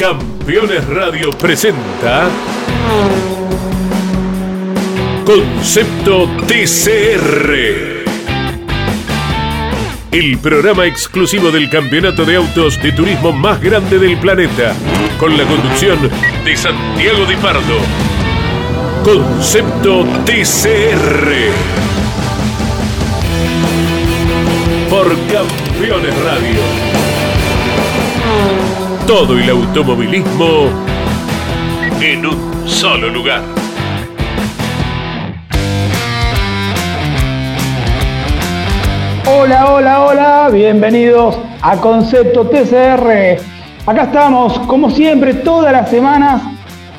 Campeones Radio presenta Concepto TCR. El programa exclusivo del campeonato de autos de turismo más grande del planeta, con la conducción de Santiago Di Pardo. Concepto TCR. Por Campeones Radio. Todo el automovilismo en un solo lugar. Hola, hola, hola, bienvenidos a Concepto TCR. Acá estamos, como siempre, todas las semanas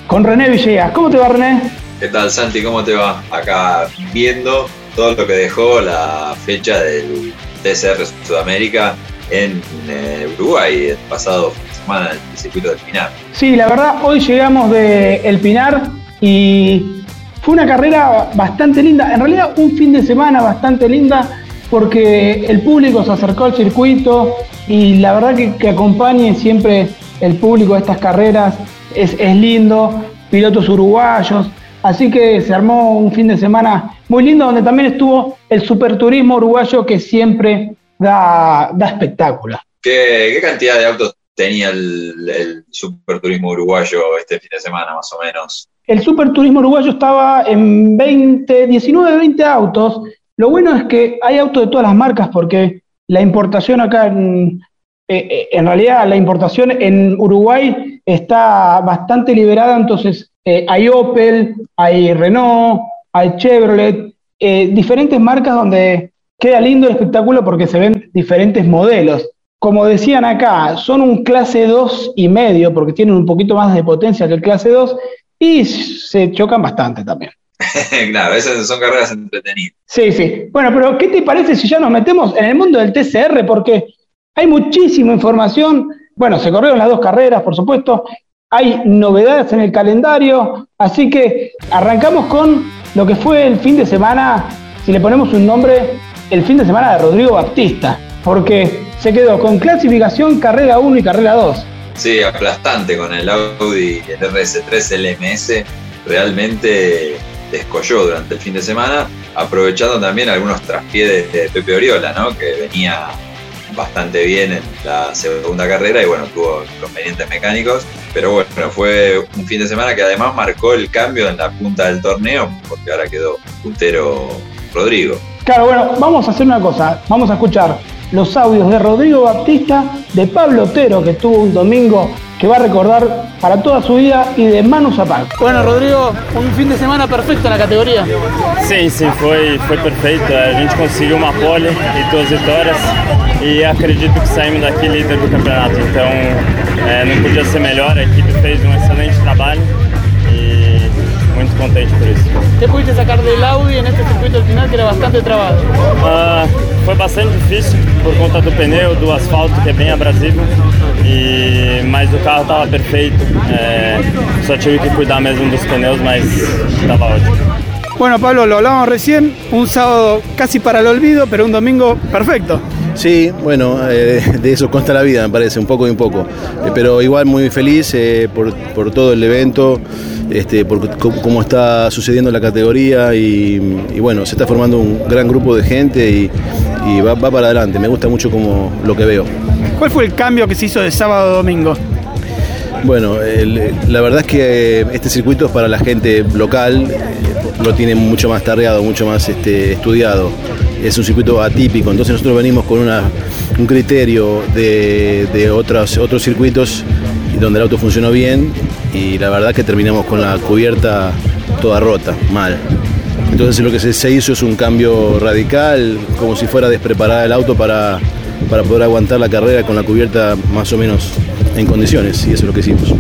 con René Villegas. ¿Cómo te va, René? ¿Qué tal, Santi? ¿Cómo te va? Acá viendo todo lo que dejó la fecha del TCR Sudamérica en eh, Uruguay el pasado semana circuito del Pinar. Sí, la verdad, hoy llegamos de El Pinar y fue una carrera bastante linda. En realidad, un fin de semana bastante linda porque el público se acercó al circuito y la verdad que, que acompañe siempre el público a estas carreras es, es lindo, pilotos uruguayos, así que se armó un fin de semana muy lindo donde también estuvo el superturismo uruguayo que siempre da, da espectáculo. ¿Qué, ¿Qué, cantidad de autos tenía el, el superturismo uruguayo este fin de semana, más o menos? El superturismo uruguayo estaba en 20, 19, 20 autos lo bueno es que hay autos de todas las marcas porque la importación acá, en, eh, eh, en realidad la importación en Uruguay está bastante liberada, entonces eh, hay Opel, hay Renault, hay Chevrolet, diferentes marcas donde queda lindo el espectáculo porque se ven diferentes modelos. Como decían acá, son un clase 2 y medio porque tienen un poquito más de potencia que el clase 2 y se chocan bastante también. claro, esas son carreras entretenidas. Sí, sí. Bueno, pero ¿qué te parece si ya nos metemos en el mundo del TCR? Porque hay muchísima información. Bueno, se corrieron las dos carreras, por supuesto. Hay novedades en el calendario. Así que arrancamos con lo que fue el fin de semana, si le ponemos un nombre, el fin de semana de Rodrigo Baptista. Porque se quedó con clasificación carrera 1 y carrera 2. Sí, aplastante con el Audi, el RS3 LMS. Realmente descolló durante el fin de semana, aprovechando también algunos traspiés de Pepe Oriola, ¿no? que venía bastante bien en la segunda carrera y bueno, tuvo inconvenientes mecánicos, pero bueno, fue un fin de semana que además marcó el cambio en la punta del torneo, porque ahora quedó puntero Rodrigo. Claro, bueno, vamos a hacer una cosa, vamos a escuchar los audios de Rodrigo Baptista, de Pablo Otero, que tuvo un domingo que va a recordar para toda su vida y de Manu Zapag. Bueno, Rodrigo, un fin de semana perfecto en la categoria. Sim, sim, foi, foi perfeito. A gente conseguiu uma pole e duas vitórias e acredito que saímos daqui líder do campeonato. Então, é, não podia ser melhor. A equipe fez um excelente trabalho contente por isso. ¿Qué pudiste sacar del Audi en este circuito al final que era bastante trabado? Uh, foi bastante difícil por conta do pneu, do asfalto que é bem abrasivo, e, mas o carro estava perfeito. É, só tive que cuidar mesmo dos pneus, mas estava ótimo. Bueno, Pablo, lo hablábamos recién, un sábado casi para el olvido, pero un domingo perfecto. Sí, bueno, eh, de eso consta la vida, me parece, un poco y un poco. Eh, pero igual muy feliz eh, por, por, todo el evento, este, por cómo está sucediendo la categoría y, y, bueno, se está formando un gran grupo de gente y, y va, va, para adelante. Me gusta mucho como lo que veo. ¿Cuál fue el cambio que se hizo de sábado a domingo? Bueno, el, la verdad es que este circuito es para la gente local, lo tiene mucho más tardeado, mucho más este, estudiado. Es un circuito atípico, entonces nosotros venimos con una, un criterio de, de otros, otros circuitos donde el auto funcionó bien y la verdad que terminamos con la cubierta toda rota, mal. Entonces lo que se, se hizo es un cambio radical, como si fuera despreparar el auto para, para poder aguantar la carrera con la cubierta más o menos en condiciones y eso es lo que hicimos.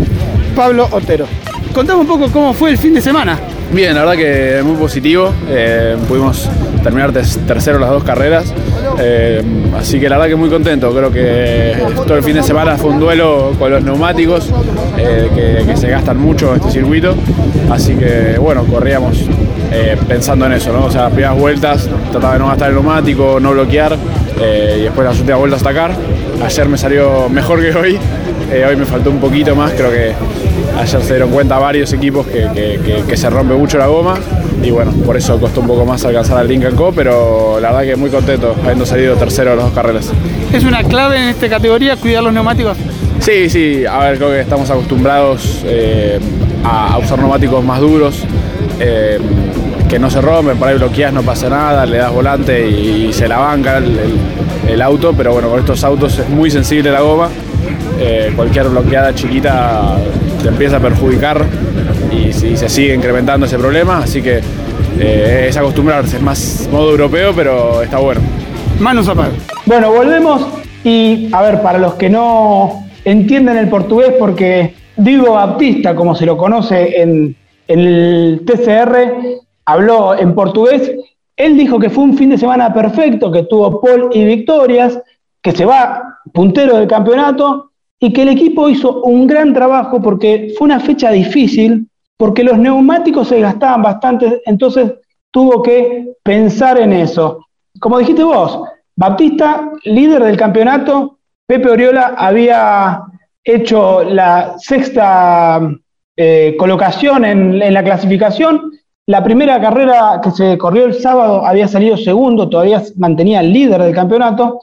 Pablo Otero, contame un poco cómo fue el fin de semana. Bien, la verdad que muy positivo. Eh, pudimos terminar tercero las dos carreras. Eh, así que la verdad que muy contento. Creo que todo el fin de semana fue un duelo con los neumáticos, eh, que, se gastan mucho en este circuito. Así que bueno, corríamos pensando en eso, ¿no? O sea, las primeras vueltas trataba de no gastar el neumático, no bloquear y después las últimas vueltas atacar. ayer me salió mejor que hoy. Eh, hoy me faltó un poquito más, creo que ayer se dieron cuenta varios equipos que, se rompe mucho la goma y bueno, por eso costó un poco más alcanzar al Lincoln Co, pero la verdad que muy contento habiendo salido tercero en las dos carreras. ¿Es una clave en esta categoría cuidar los neumáticos? Sí, sí, a ver, creo que estamos acostumbrados eh, a, usar neumáticos más duros. Eh, que no se rompen, por ahí bloqueas, no pasa nada, le das volante y, se la banca el, auto, pero bueno, con estos autos es muy sensible la goma, eh, cualquier bloqueada chiquita te empieza a perjudicar y, se sigue incrementando ese problema, así que eh, es acostumbrarse, es más modo europeo, pero está bueno. Manos a Bueno, volvemos y a ver, para los que no entienden el portugués, porque Diego Baptista, como se lo conoce en, en el TCR, habló en portugués. Él dijo que fue un fin de semana perfecto, que tuvo Paul y victorias, que se va puntero del campeonato y que el equipo hizo un gran trabajo porque fue una fecha difícil, porque los neumáticos se gastaban bastante, entonces tuvo que pensar en eso. Como dijiste vos, Baptista, líder del campeonato, Pepe Oriola había hecho la sexta eh, colocación en la clasificación la primera carrera que se corrió el sábado había salido segundo, todavía mantenía el líder del campeonato,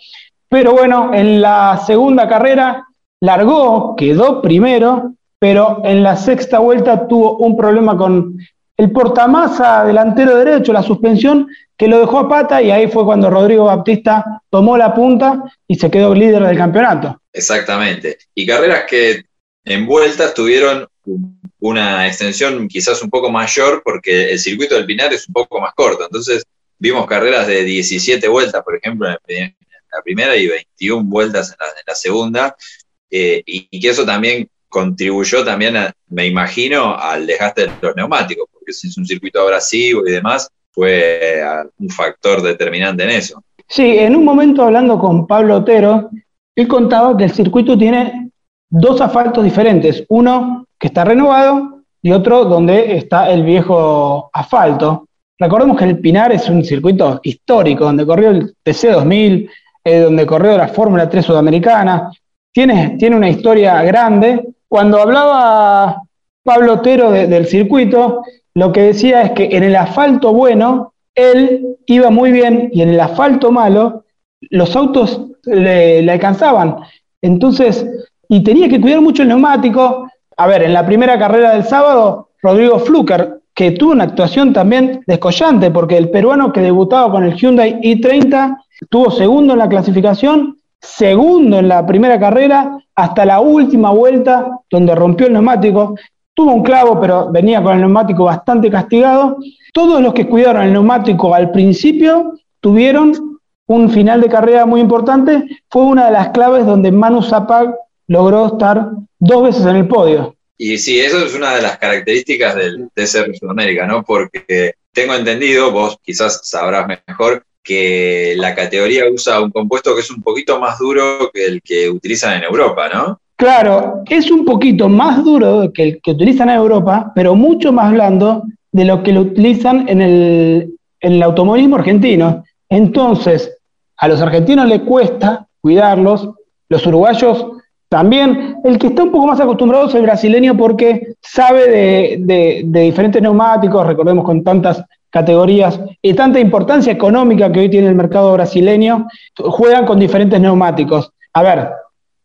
pero bueno, en la segunda carrera largó, quedó primero, pero en la sexta vuelta tuvo un problema con el portamasa delantero derecho, la suspensión, que lo dejó a pata y ahí fue cuando Rodrigo Baptista tomó la punta y se quedó líder del campeonato. Exactamente. Y carreras que en vueltas tuvieron una extensión quizás un poco mayor porque el circuito del Pinar es un poco más corto. Entonces vimos carreras de 17 vueltas, por ejemplo, en la primera y 21 vueltas en la, segunda, eh, y, que eso también contribuyó también, me imagino, al desgaste de los neumáticos, porque si es un circuito abrasivo y demás, fue un factor determinante en eso. Sí, en un momento hablando con Pablo Otero, él contaba que el circuito tiene dos asfaltos diferentes. Uno que está renovado y otro donde está el viejo asfalto. Recordemos que el Pinar es un circuito histórico, donde corrió el TC2000, eh, donde corrió la Fórmula 3 sudamericana, tiene, tiene una historia grande. Cuando hablaba Pablo Otero del circuito, lo que decía es que en el asfalto bueno, él iba muy bien y en el asfalto malo, los autos le, le alcanzaban. Entonces, y tenía que cuidar mucho el neumático, a ver, en la primera carrera del sábado, Rodrigo Fluker, que tuvo una actuación también descollante, porque el peruano que debutaba con el Hyundai i30 tuvo segundo en la clasificación, segundo en la primera carrera, hasta la última vuelta, donde rompió el neumático. Tuvo un clavo, pero venía con el neumático bastante castigado. Todos los que cuidaron el neumático al principio tuvieron un final de carrera muy importante. Fue una de las claves donde Manu Zapag logró estar dos veces en el podio. Y sí, eso es una de las características del TCR Sudamérica, ¿no? Porque tengo entendido, vos quizás sabrás mejor, que la categoría usa un compuesto que es un poquito más duro que el que utilizan en Europa, ¿no? Claro, es un poquito más duro que el que utilizan en Europa, pero mucho más blando de lo que lo utilizan en el, en el automovilismo argentino. Entonces, a los argentinos les cuesta cuidarlos, los uruguayos también el que está un poco más acostumbrado es el brasileño porque sabe de, diferentes neumáticos, recordemos con tantas categorías y tanta importancia económica que hoy tiene el mercado brasileño, juegan con diferentes neumáticos. A ver,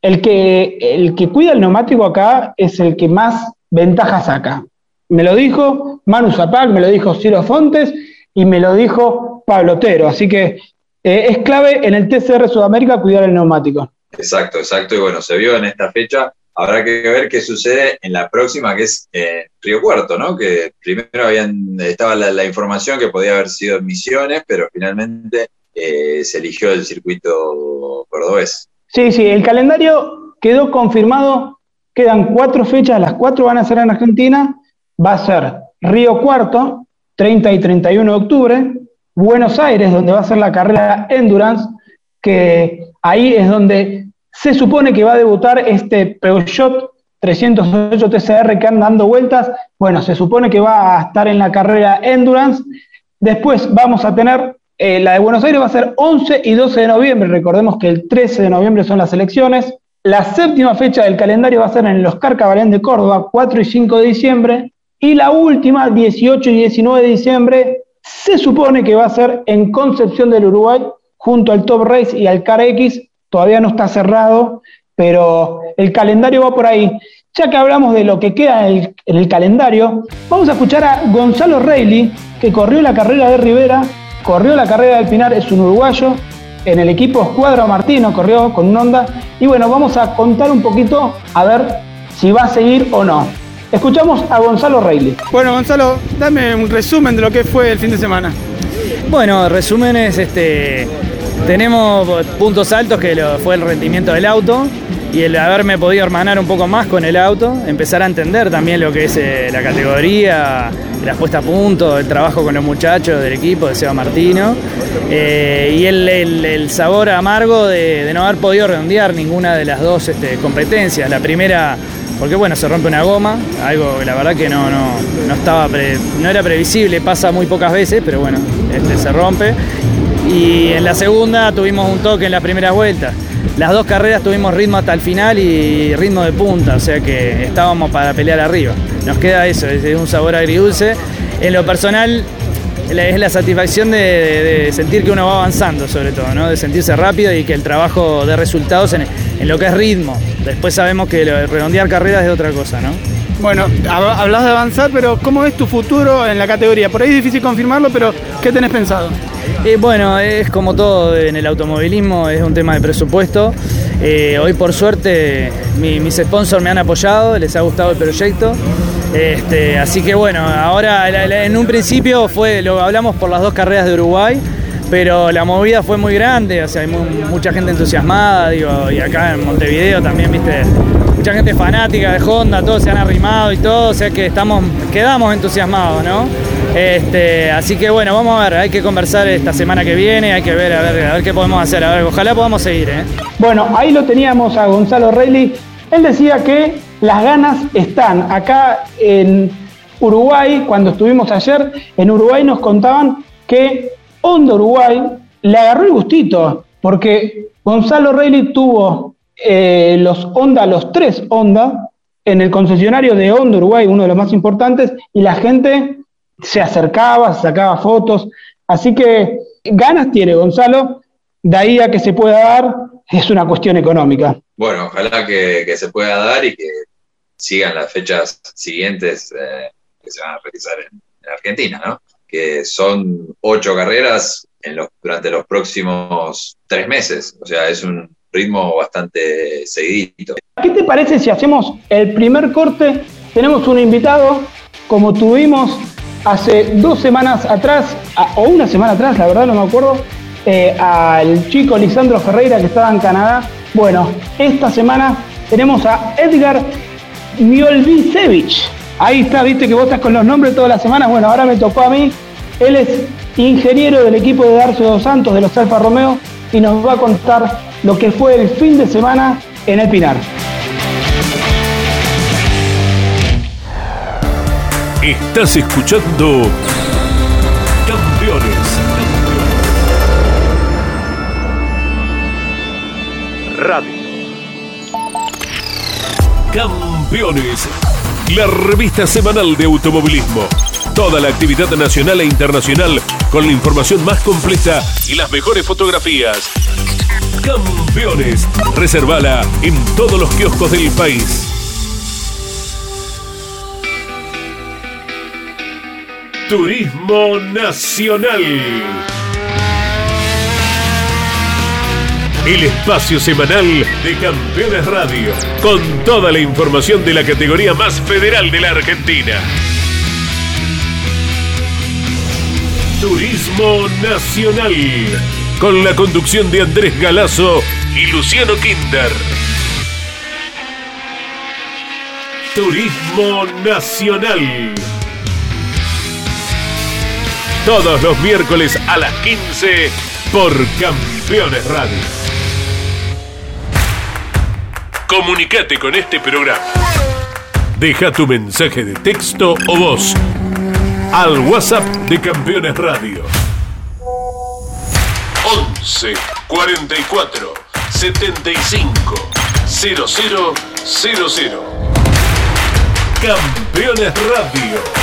el que, el que cuida el neumático acá es el que más ventaja saca. Me lo dijo Manu Zapac, me lo dijo Ciro Fontes y me lo dijo Pablo Otero. Así que eh, es clave en el TCR Sudamérica cuidar el neumático. Exacto, exacto. Y bueno, se vio en esta fecha. Habrá que ver qué sucede en la próxima, que es eh, Río Cuarto, ¿no? Que primero habían, estaba la, información que podía haber sido en Misiones, pero finalmente eh, se eligió el circuito cordobés. Sí, sí, el calendario quedó confirmado. Quedan cuatro fechas, las cuatro van a ser en Argentina. Va a ser Río Cuarto, 30 y 31 de octubre. Buenos Aires, donde va a ser la carrera Endurance, que ahí es donde se supone que va a debutar este Peugeot 308 TCR que anda dando vueltas. Bueno, se supone que va a estar en la carrera Endurance. Después vamos a tener Eh, la de Buenos Aires va a ser 11 y 12 de noviembre. Recordemos que el 13 de noviembre son las elecciones. La séptima fecha del calendario va a ser en el Oscar Cabalén de Córdoba, 4 y 5 de diciembre. Y la última, 18 y 19 de diciembre, se supone que va a ser en Concepción del Uruguay, junto al Top Race y al Car X. Todavía no está cerrado, pero el calendario va por ahí. Ya que hablamos de lo que queda en el, calendario, vamos a escuchar a Gonzalo Reilly, que corrió la carrera de Rivera, corrió la carrera del Pinar, es un uruguayo, en el equipo Escuadra Martino, corrió con un Honda. Y bueno, vamos a contar un poquito a ver si va a seguir o no. Escuchamos a Gonzalo Reilly. Bueno, Gonzalo, dame un resumen de lo que fue el fin de semana. Bueno, resúmenes, este, tenemos puntos altos que fue el rendimiento del auto y el haberme podido hermanar un poco más con el auto, empezar a entender también lo que es eh, la categoría, la puesta a punto, el trabajo con los muchachos del equipo de Seba Martino eh, y el, sabor amargo de, no haber podido redondear ninguna de las dos este, competencias. La primera, porque bueno, se rompe una goma, algo que la verdad que no, no, estaba no era previsible, pasa muy pocas veces, pero bueno, este, se rompe. Y en la segunda tuvimos un toque en las primeras vueltas las dos carreras tuvimos ritmo hasta el final y ritmo de punta, o sea que estábamos para pelear arriba. Nos queda eso, es un sabor agridulce. En lo personal es la satisfacción de, sentir que uno va avanzando sobre todo, ¿no? de sentirse rápido y que el trabajo dé resultados en, lo que es ritmo. Después sabemos que redondear carreras es otra cosa, ¿no? Bueno, hablas de avanzar, pero ¿cómo es tu futuro en la categoría? Por ahí es difícil confirmarlo, pero ¿qué tenés pensado? Eh, bueno, es como todo en el automovilismo, es un tema de presupuesto. Eh, hoy por suerte mis sponsors me han apoyado, les ha gustado el proyecto. Este, así que bueno, ahora en un principio fue, lo hablamos por las dos carreras de Uruguay, pero la movida fue muy grande, o sea, hay mucha gente entusiasmada, digo, y acá en Montevideo también, viste, mucha gente fanática de Honda, todos se han arrimado y todo, o sea que estamos, quedamos entusiasmados, ¿no? Este, así que bueno, vamos a ver, hay que conversar esta semana que viene, hay que ver a ver, a ver qué podemos hacer, a ver, ojalá podamos seguir. ¿eh? Bueno, ahí lo teníamos a Gonzalo Reilly. Él decía que las ganas están. Acá en Uruguay, cuando estuvimos ayer, en Uruguay nos contaban que Honda Uruguay le agarró el gustito, porque Gonzalo Reilly tuvo eh, los los tres Honda, en el concesionario de Honda Uruguay, uno de los más importantes, y la gente se acercaba, se sacaba fotos. Así que ganas tiene Gonzalo, de ahí a que se pueda dar es una cuestión económica. Bueno, ojalá que, se pueda dar y que sigan las fechas siguientes eh, que se van a realizar en, Argentina, ¿no? Que son ocho carreras en los, durante los próximos tres meses. O sea, es un ritmo bastante seguidito. ¿Qué te parece si hacemos el primer corte? Tenemos un invitado, como tuvimos hace dos semanas atrás, o una semana atrás, la verdad no me acuerdo, eh, al chico Lisandro Ferreira que estaba en Canadá. Bueno, esta semana tenemos a Edgar Miolvicevich. Ahí está, viste que vos estás con los nombres todas las semanas. Bueno, ahora me tocó a mí. Él es ingeniero del equipo de Darcio Dos Santos de los Alfa Romeo y nos va a contar lo que fue el fin de semana en el Pinar. Estás escuchando Campeones. Radio. Campeones. La revista semanal de automovilismo. Toda la actividad nacional e internacional con la información más completa y las mejores fotografías. Campeones. Reservala en todos los kioscos del país. Turismo Nacional. El espacio semanal de Campeones Radio, con toda la información de la categoría más federal de la Argentina. Turismo Nacional, con la conducción de Andrés Galazo y Luciano Kinder. Turismo Nacional todos los miércoles a las 15 por Campeones Radio. Comunicate con este programa. Deja tu mensaje de texto o voz al WhatsApp de Campeones Radio. 11 44 75 0000. Campeones Radio.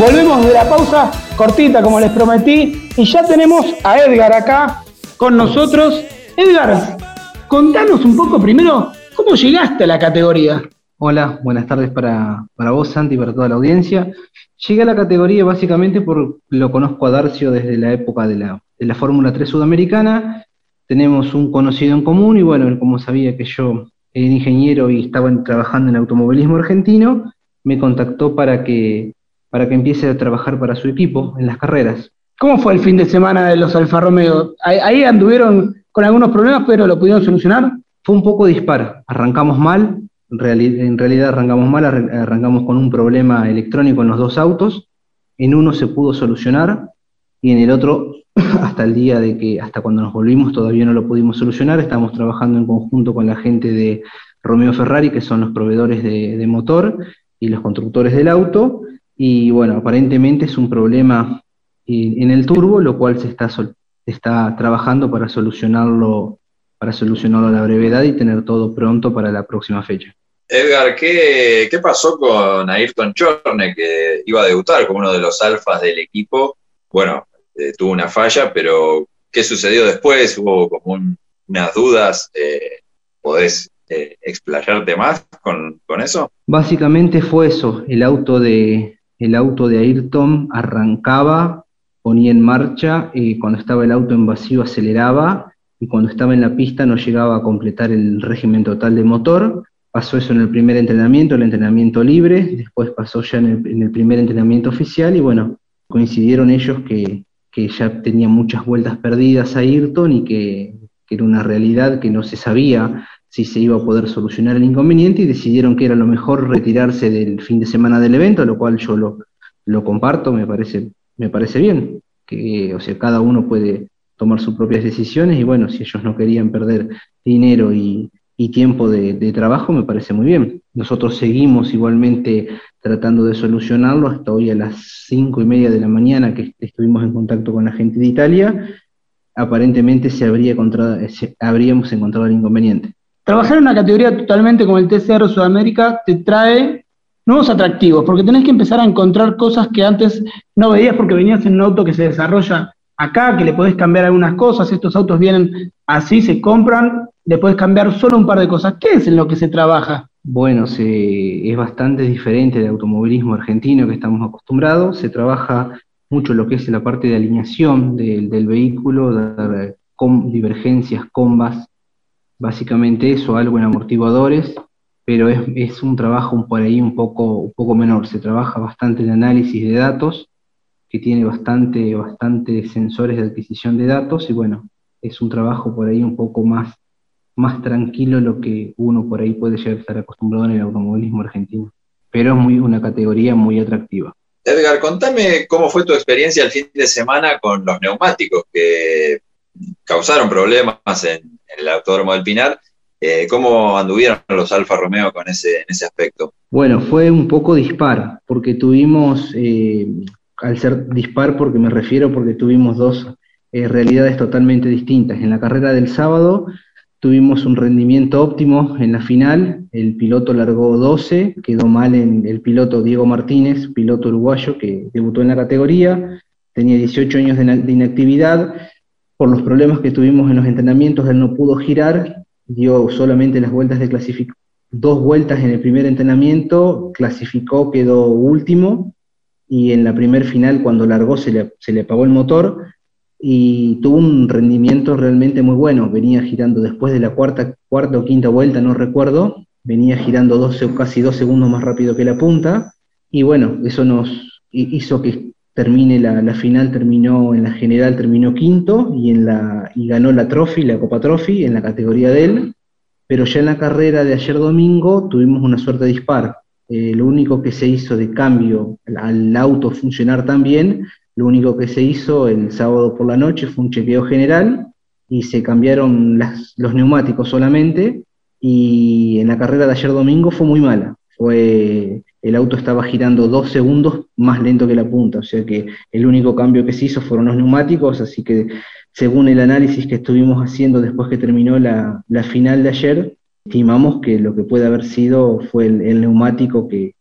Volvemos de la pausa cortita, como les prometí, y ya tenemos a Edgar acá con nosotros. Edgar, contanos un poco primero cómo llegaste a la categoría. Hola, buenas tardes para, para vos, Santi, y para toda la audiencia. Llegué a la categoría básicamente por lo conozco a Darcio desde la época de la, de la Fórmula 3 sudamericana. Tenemos un conocido en común y bueno, él como sabía que yo era ingeniero y estaba trabajando en automovilismo argentino, me contactó para que para que empiece a trabajar para su equipo en las carreras. ¿Cómo fue el fin de semana de los Alfa Romeo? Ahí, anduvieron con algunos problemas, pero lo pudieron solucionar. Fue un poco dispar. Arrancamos mal, en realidad arrancamos mal, arrancamos con un problema electrónico en los dos autos. En uno se pudo solucionar y en el otro, hasta el día de que, hasta cuando nos volvimos, todavía no lo pudimos solucionar. Estamos trabajando en conjunto con la gente de Romeo Ferrari, que son los proveedores de, de motor y los constructores del auto y bueno, aparentemente es un problema en el turbo, lo cual se está, está trabajando para solucionarlo, para solucionarlo a la brevedad y tener todo pronto para la próxima fecha. Edgar, ¿qué, qué pasó con Ayrton Chorne, que iba a debutar como uno de los alfas del equipo? Bueno, eh, tuvo una falla, pero ¿qué sucedió después? ¿Hubo como unas dudas? Eh, ¿Podés eh, explayarte más con, con eso? Básicamente fue eso, el auto de, el auto de Ayrton arrancaba, ponía en marcha, cuando estaba el auto en vacío aceleraba, y cuando estaba en la pista no llegaba a completar el régimen total de motor. Pasó eso en el primer entrenamiento, el entrenamiento libre, después pasó ya en el, primer entrenamiento oficial, y bueno, coincidieron ellos que, ya tenía muchas vueltas perdidas a Ayrton y que, que era una realidad que no se sabía si se iba a poder solucionar el inconveniente y decidieron que era lo mejor retirarse del fin de semana del evento, lo cual yo lo, lo comparto, me parece, me parece bien, que o sea, cada uno puede tomar sus propias decisiones y bueno, si ellos no querían perder dinero y, tiempo de, trabajo, me parece muy bien. Nosotros seguimos igualmente tratando de solucionarlo hasta hoy a las cinco y media de la mañana que estuvimos en contacto con la gente de Italia, aparentemente se habría encontrado, habríamos encontrado el inconveniente. Trabajar en una categoría totalmente como el TCR Sudamérica te trae nuevos atractivos, porque tenés que empezar a encontrar cosas que antes no veías porque venías en un auto que se desarrolla acá, que le podés cambiar algunas cosas, estos autos vienen así, se compran, le podés cambiar solo un par de cosas. ¿Qué es en lo que se trabaja? Bueno, se, es bastante diferente del automovilismo argentino que estamos acostumbrados, se trabaja mucho lo que es la parte de alineación del, del vehículo, de, con divergencias, combas, básicamente eso, algo en amortiguadores, pero es, un trabajo por ahí un poco, un poco menor. Se trabaja bastante en análisis de datos, que tiene bastante, bastante sensores de adquisición de datos, y bueno, es un trabajo por ahí un poco más, más tranquilo lo que uno por ahí puede llegar a estar acostumbrado en el automovilismo argentino. Pero es muy, una categoría muy atractiva. Edgar, contame cómo fue tu experiencia el fin de semana con los neumáticos que causaron problemas en, el Autódromo del Pinar. Eh, ¿Cómo anduvieron los Alfa Romeo con ese, en ese aspecto? Bueno, fue un poco dispar, porque tuvimos, eh, al ser dispar, porque me refiero, porque tuvimos dos eh, realidades totalmente distintas. En la carrera del sábado tuvimos un rendimiento óptimo en la final, el piloto largó 12, quedó mal en el piloto Diego Martínez, piloto uruguayo que debutó en la categoría, tenía 18 años de inactividad, por los problemas que tuvimos en los entrenamientos, él no pudo girar, dio solamente las vueltas de clasificación, dos vueltas en el primer entrenamiento, clasificó, quedó último, y en la primer final, cuando largó, se le, se le apagó el motor, y tuvo un rendimiento realmente muy bueno, venía girando después de la cuarta, cuarta o quinta vuelta, no recuerdo, venía girando 12 o casi dos segundos más rápido que la punta, y bueno, eso nos hizo que termine la, final, terminó en la general, terminó quinto y, ganó la Trophy, la Copa Trophy, en la categoría de él, pero ya en la carrera de ayer domingo tuvimos una suerte dispar. Eh, lo único que se hizo de cambio al auto funcionar tan bien, lo único que se hizo el sábado por la noche fue un chequeo general y se cambiaron los neumáticos solamente y en la carrera de ayer domingo fue muy mala. Fue, el auto estaba girando dos segundos más lento que la punta, o sea que el único cambio que se hizo fueron los neumáticos, así que según el análisis que estuvimos haciendo después que terminó la, final de ayer, estimamos que lo que puede haber sido fue el, neumático que,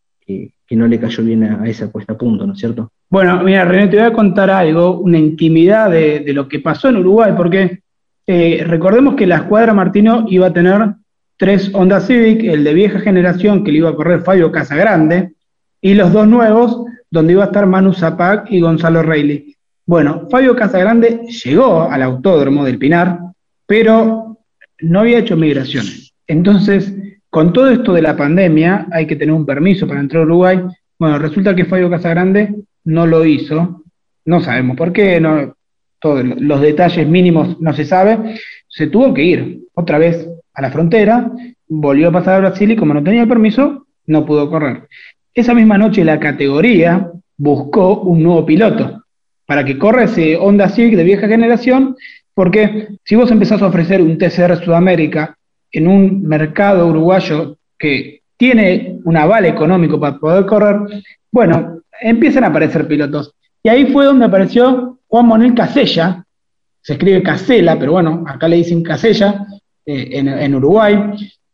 no le cayó bien a, esa puesta a punto, ¿no es cierto? Bueno, mira, René, te voy a contar algo, una intimidad de, de lo que pasó en Uruguay, porque eh, recordemos que la escuadra Martino iba a tener tres Honda Civic, el de vieja generación que le iba a correr Fabio Casagrande, y los dos nuevos, donde iba a estar Manu Zapac y Gonzalo Reilly. Bueno, Fabio Casagrande llegó al autódromo del Pinar, pero no había hecho migraciones. Entonces, con todo esto de la pandemia, hay que tener un permiso para entrar a Uruguay. Bueno, resulta que Fabio Casagrande no lo hizo. No sabemos por qué, no, todos los detalles mínimos no se sabe. Se tuvo que ir otra vez a la frontera, volvió a pasar a Brasil y como no tenía permiso, no pudo correr. Esa misma noche la categoría buscó un nuevo piloto para que corra ese Honda Civic de vieja generación, porque si vos empezás a ofrecer un TCR Sudamérica en un mercado uruguayo que tiene un aval económico para poder correr, bueno, empiezan a aparecer pilotos. Y ahí fue donde apareció Juan Manuel Casella, se escribe Casella, pero bueno, acá le dicen Casella, eh, en, en Uruguay.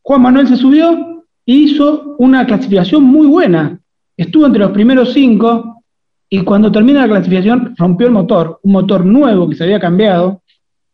Juan Manuel se subió e hizo una clasificación muy buena. Estuvo entre los primeros cinco y cuando termina la clasificación rompió el motor, un motor nuevo que se había cambiado,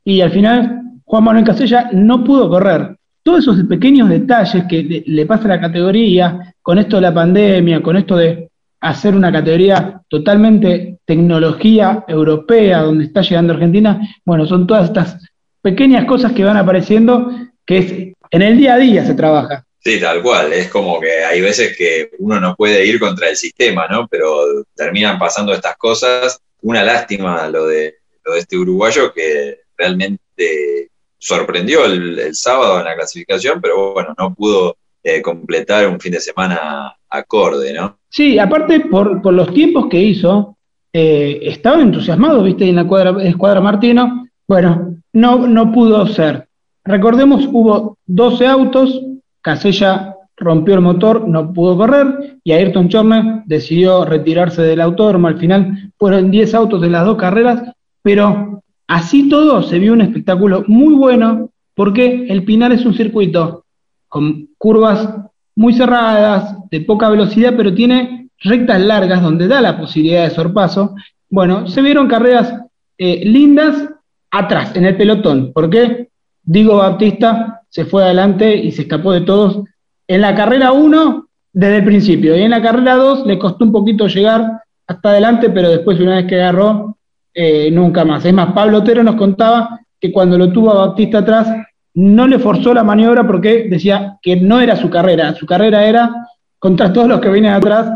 y al final Juan Manuel Casella no pudo correr todos esos pequeños detalles que le, pasa a la categoría, con esto de la pandemia, con esto de hacer una categoría totalmente tecnología europea, donde está llegando Argentina, bueno, son todas estas pequeñas cosas que van apareciendo, que es en el día a día se trabaja. Sí, tal cual. Es como que hay veces que uno no puede ir contra el sistema, ¿no? Pero terminan pasando estas cosas. Una lástima lo de, lo de este uruguayo que realmente sorprendió el, sábado en la clasificación, pero bueno, no pudo eh, completar un fin de semana acorde, ¿no? Sí, aparte por, los tiempos que hizo, eh, estaba entusiasmado, viste, en la cuadra, escuadra Martino. Bueno, no, no pudo ser. Recordemos, hubo 12 autos, Casella rompió el motor, no pudo correr, y Ayrton Chorner decidió retirarse del autódromo. Al final fueron 10 autos de las dos carreras, pero Así todo se vio un espectáculo muy bueno porque el Pinar es un circuito con curvas muy cerradas, de poca velocidad, pero tiene rectas largas donde da la posibilidad de sorpaso. Bueno, se vieron carreras eh, lindas atrás, en el pelotón. porque Diego Baptista se fue adelante y se escapó de todos. En la carrera 1, desde el principio, y en la carrera 2 le costó un poquito llegar hasta adelante, pero después una vez que agarró, eh, nunca más. Es más, Pablo Otero nos contaba que cuando lo tuvo a Baptista atrás, no le forzó la maniobra porque decía que no era su carrera, su carrera era contra todos los que vienen atrás.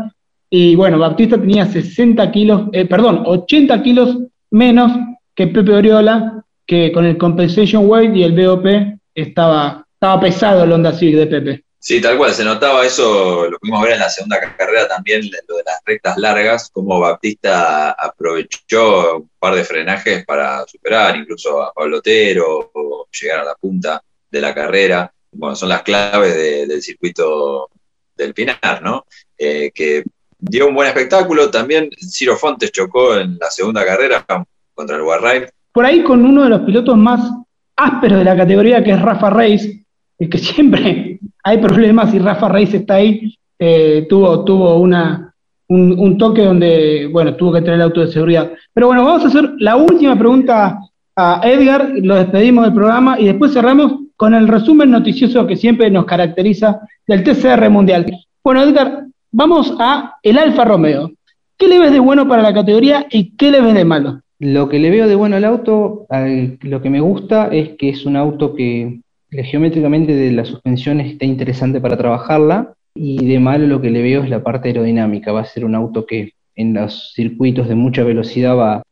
Y bueno, Baptista tenía 60 kilos, eh, perdón, 80 kilos menos que Pepe Oriola, que con el compensation weight y el BOP estaba, estaba pesado el Honda Civic de Pepe. Sí, tal cual, se notaba eso, lo pudimos ver en la segunda carrera también, lo de las rectas largas, como Baptista aprovechó un par de frenajes para superar incluso a Pablo Otero o llegar a la punta de la carrera. Bueno, son las claves del circuito del Pinar, ¿no? Eh, que dio un buen espectáculo. También Ciro Fontes chocó en la segunda carrera contra el Warride. Por ahí con uno de los pilotos más ásperos de la categoría, que es Rafa Reis, el que siempre hay problemas y Rafa Reis está ahí, eh, tuvo, tuvo una, un, toque donde, bueno, tuvo que traer el auto de seguridad. Pero bueno, vamos a hacer la última pregunta a Edgar, lo despedimos del programa y después cerramos con el resumen noticioso que siempre nos caracteriza del TCR Mundial. Bueno, Edgar, vamos a el Alfa Romeo. ¿Qué le ves de bueno para la categoría y qué le ves de malo? Lo que le veo de bueno al auto, lo que me gusta es que es un auto que geométricamente de la suspensión está interesante para trabajarla y de malo lo que le veo es la parte aerodinámica. Va a ser un auto que en los circuitos de mucha velocidad va,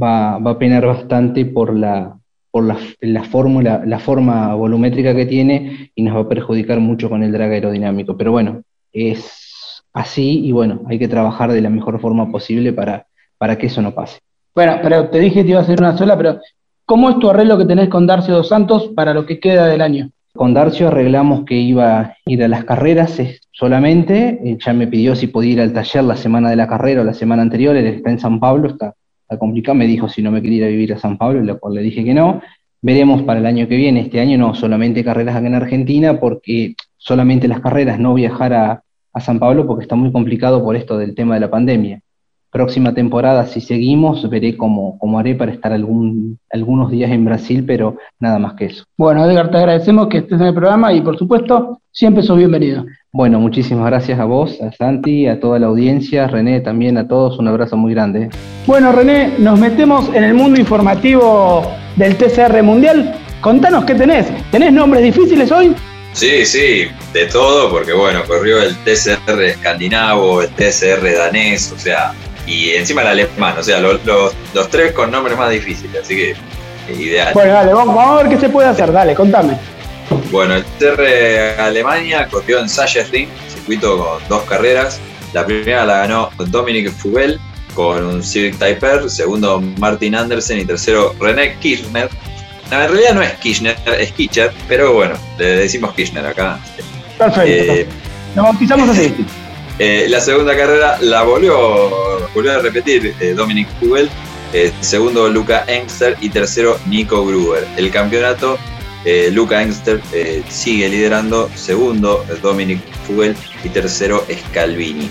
va, va a penar bastante por la, por la, la, fórmula, la forma volumétrica que tiene y nos va a perjudicar mucho con el drag aerodinámico. Pero bueno, es así y bueno, hay que trabajar de la mejor forma posible para, para que eso no pase. Bueno, pero te dije que iba a hacer una sola, pero ¿cómo es tu arreglo que tenés con Darcio Dos Santos para lo que queda del año? Con Darcio arreglamos que iba a ir a las carreras solamente, él ya me pidió si podía ir al taller la semana de la carrera o la semana anterior, él está en San Pablo, está, complicado, me dijo si no me quería ir a vivir a San Pablo, lo cual le dije que no. Veremos para el año que viene, este año no solamente carreras acá en Argentina, porque solamente las carreras, no viajar a San Pablo porque está muy complicado por esto del tema de la pandemia próxima temporada, si seguimos, veré cómo, cómo haré para estar algún, algunos días en Brasil, pero nada más que eso. Bueno, Edgar, te agradecemos que estés en el programa y por supuesto, siempre sos bienvenido. Bueno, muchísimas gracias a vos, a Santi, a toda la audiencia, René también, a todos, un abrazo muy grande. Bueno, René, nos metemos en el mundo informativo del TCR Mundial. Contanos qué tenés. ¿Tenés nombres difíciles hoy? Sí, sí, de todo, porque bueno, corrió el TCR escandinavo, el TCR danés, o sea, y encima el alemán, o sea, los, los, tres con nombres más difíciles, así que ideal. Bueno, dale, vamos, a ver qué se puede hacer, dale, contame. Bueno, el TR Alemania corrió en Ring, circuito con dos carreras. La primera la ganó Dominic Fugel con un Civic Type segundo Martin Andersen y tercero René Kirchner. en realidad no es Kirchner, es Kitcher, pero bueno, le decimos Kirchner acá. Perfecto. Eh, Nos bautizamos así. Eh, la segunda carrera la volvió, volvió a repetir eh, Dominic Hubel, eh, segundo Luca Engster y tercero Nico Gruber. El campeonato, Luca Engster sigue liderando, segundo Dominic Hubel y tercero Scalvini.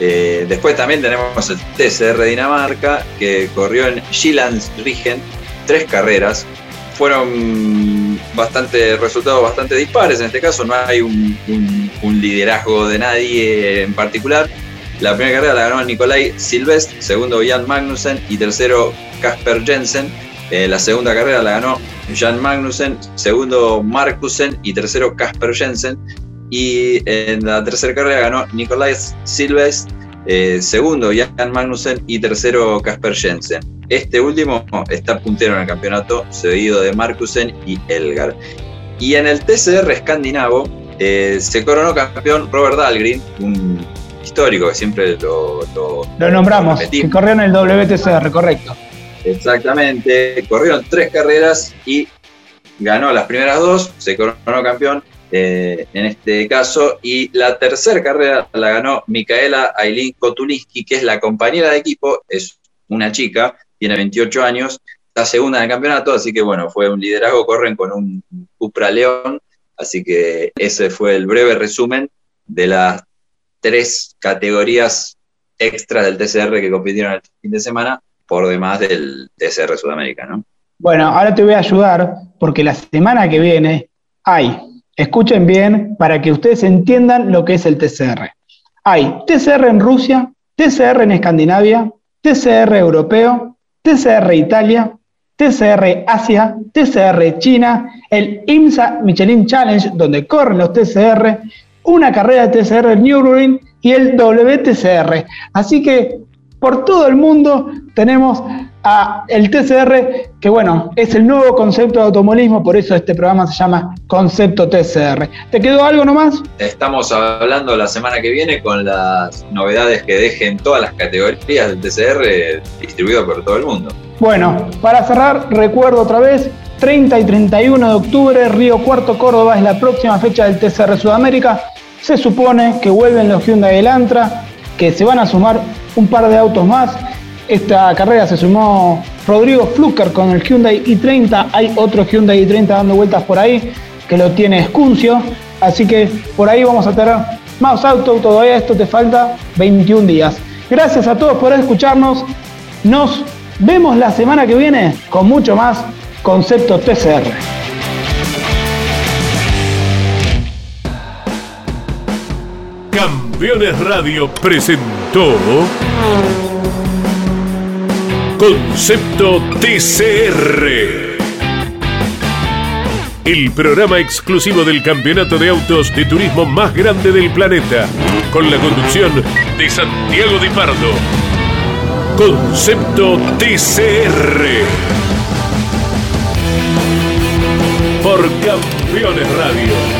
después también tenemos el TCR Dinamarca que corrió en Rigen tres carreras, fueron bastante resultados bastante dispares. En este caso no hay un, liderazgo de nadie en particular. La primera carrera la ganó Nikolai Silvest, segundo Jan Magnussen y tercero Kasper Jensen. Eh, la segunda carrera la ganó Jan Magnussen, segundo Markusen y tercero Kasper Jensen. Y en la tercera carrera ganó Nikolai Silvest, eh, segundo Jan Magnussen y tercero Kasper Jensen. Este último está puntero en el campeonato, seguido de Markusen y Elgar. Y en el TCR escandinavo eh, se coronó campeón Robert Dahlgren, un histórico que siempre lo, lo, nombramos, que corrió en el WTCR, correcto. Exactamente, corrieron tres carreras y ganó las primeras dos, se coronó campeón eh, en este caso. Y la tercera carrera la ganó Micaela Ailín Kotuniski, que es la compañera de equipo, es una chica, tiene 28 años, está segunda en el campeonato, así que bueno, fue un liderazgo, corren con un Cupra León, así que ese fue el breve resumen de las tres categorías extras del TCR que compitieron el fin de semana, por demás del TCR Sudamericano. Bueno, ahora te voy a ayudar porque la semana que viene hay Escuchen bien para que ustedes entiendan lo que es el TCR. Hay TCR en Rusia, TCR en Escandinavia, TCR europeo, TCR Italia, TCR Asia, TCR China, el IMSA Michelin Challenge, donde corren los TCR, una carrera de TCR Nürburgring y el WTCR. Así que por todo el mundo tenemos a el TCR, que bueno, es el nuevo concepto de automovilismo, por eso este programa se llama Concepto TCR. ¿Te quedó algo nomás? Estamos hablando la semana que viene con las novedades que dejen todas las categorías del TCR distribuido por todo el mundo. Bueno, para cerrar, recuerdo otra vez, 30 y 31 de octubre, Río Cuarto Córdoba es la próxima fecha del TCR Sudamérica. Se supone que vuelven los Hyundai Elantra, que se van a sumar un par de autos más esta carrera se sumó Rodrigo Flucker con el Hyundai i30. Hay otro Hyundai i30 dando vueltas por ahí que lo tiene Escuncio. Así que por ahí vamos a tener más autos. Todavía esto te falta 21 días. Gracias a todos por escucharnos. Nos vemos la semana que viene con mucho más Concepto TCR. Campeones Radio presentó Concepto TCR. El programa exclusivo del campeonato de autos de turismo más grande del planeta, con la conducción de Santiago Di Pardo Concepto TCR. Por Campeones Radio.